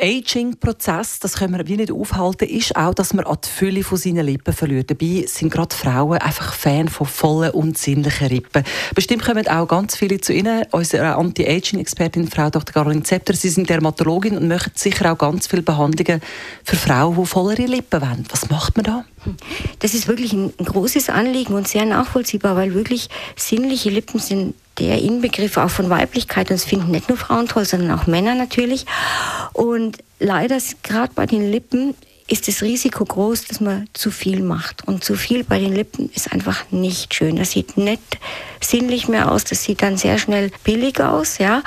Aging-Prozess, das können wir wie nicht aufhalten, ist auch, dass man an die Fülle von seinen Lippen verliert. Dabei sind gerade Frauen einfach Fan von vollen und sinnlichen Lippen. Bestimmt kommen auch ganz viele zu Ihnen, unsere Anti-Aging-Expertin Frau Dr. Caroline Zepter. Sie sind Dermatologin und machen sicher auch ganz viele Behandlungen für Frauen, die vollere Lippen wollen. Was macht man da? Das ist wirklich ein großes Anliegen und sehr nachvollziehbar, weil wirklich sinnliche Lippen sind der Inbegriff auch von Weiblichkeit. Und das finden nicht nur Frauen toll, sondern auch Männer natürlich. Und leider gerade bei den Lippen ist das Risiko groß, dass man zu viel macht. Und zu viel bei den Lippen ist einfach nicht schön. Das sieht nicht sinnlich mehr aus. Das sieht dann sehr schnell billig aus, ja.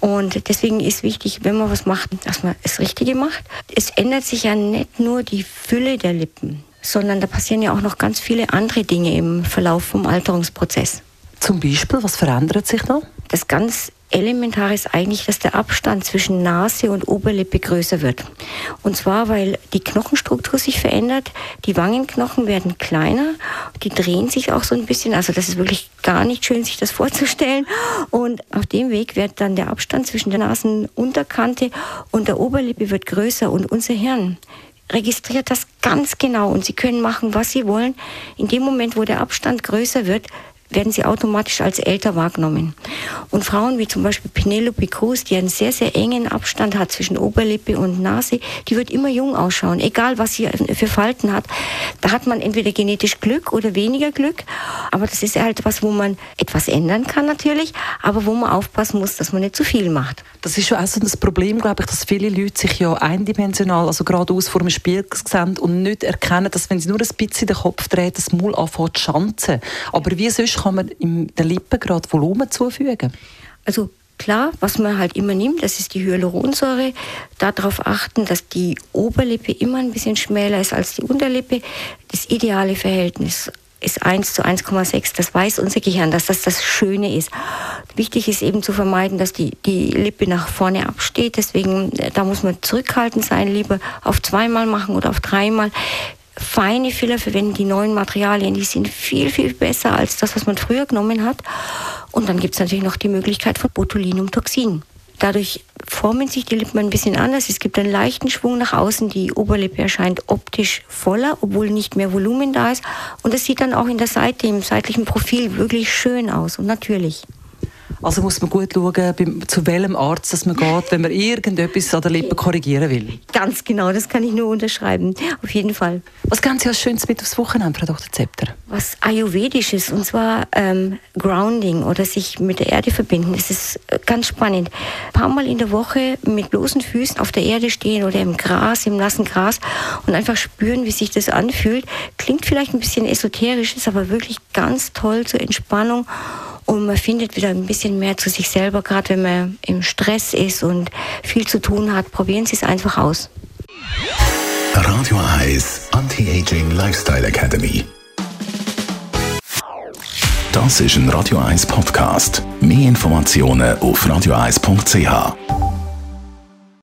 Und deswegen ist wichtig, wenn man was macht, dass man das Richtige macht. Es ändert sich ja nicht nur die Fülle der Lippen, sondern da passieren ja auch noch ganz viele andere Dinge im Verlauf vom Alterungsprozess. Zum Beispiel, was verändert sich da? Das ganz Elementare ist eigentlich, dass der Abstand zwischen Nase und Oberlippe größer wird. Und zwar, weil die Knochenstruktur sich verändert, die Wangenknochen werden kleiner, die drehen sich auch so ein bisschen. Also das ist wirklich gar nicht schön, sich das vorzustellen. Und auf dem Weg wird dann der Abstand zwischen der Nasenunterkante und der Oberlippe wird größer. Und unser Hirn registriert das ganz genau und Sie können machen, was Sie wollen. In dem Moment, wo der Abstand größer wird, werden sie automatisch als älter wahrgenommen. Und Frauen wie zum Beispiel Penelope Cruz, die einen sehr, sehr engen Abstand hat zwischen Oberlippe und Nase, die wird immer jung ausschauen, egal was sie für Falten hat. Da hat man entweder genetisch Glück oder weniger Glück, aber das ist halt was, wo man etwas ändern kann natürlich, aber wo man aufpassen muss, dass man nicht zu viel macht. Das ist schon auch so das Problem, glaube ich, dass viele Leute sich ja eindimensional, also geradeaus vor dem Spiel sehen und nicht erkennen, dass wenn sie nur ein bisschen den Kopf drehen, das Maul anfängt zu schanzen. Aber wie sonst kann man in den Lippen gerade Volumen zufügen? Also Klar, was man halt immer nimmt, das ist die Hyaluronsäure. Darauf achten, dass die Oberlippe immer ein bisschen schmäler ist als die Unterlippe. Das ideale Verhältnis ist 1 zu 1,6. Das weiß unser Gehirn, dass das das Schöne ist. Wichtig ist eben zu vermeiden, dass die, die Lippe nach vorne absteht. Deswegen, äh, da muss man zurückhaltend sein, lieber auf zweimal machen oder auf dreimal feine Filler verwenden, die neuen Materialien, die sind viel, viel besser als das, was man früher genommen hat. Und dann gibt es natürlich noch die Möglichkeit von Botulinumtoxin. Dadurch formen sich die Lippen ein bisschen anders. Es gibt einen leichten Schwung nach außen. Die Oberlippe erscheint optisch voller, obwohl nicht mehr Volumen da ist. Und es sieht dann auch in der Seite, im seitlichen Profil wirklich schön aus und natürlich. Also muss man gut schauen, zu welchem Arzt dass man geht, wenn man irgendetwas an der Lippe korrigieren will. Ganz genau, das kann ich nur unterschreiben. Auf jeden Fall. Was ganz Sie als Schönes mit aufs Wochenende, Frau Dr. Zepter? Was Ayurvedisches, und zwar ähm, Grounding oder sich mit der Erde verbinden. Das ist äh, ganz spannend. Ein paar Mal in der Woche mit bloßen Füßen auf der Erde stehen oder im Gras, im nassen Gras und einfach spüren, wie sich das anfühlt. Klingt vielleicht ein bisschen esoterisch, ist aber wirklich ganz toll zur Entspannung und man findet wieder ein bisschen mehr zu sich selber, gerade wenn man im Stress ist und viel zu tun hat. Probieren Sie es einfach aus. Radio Eyes Anti-Aging Lifestyle Academy. Das ist ein Radio 1 Podcast. Mehr Informationen auf radioeis.ch.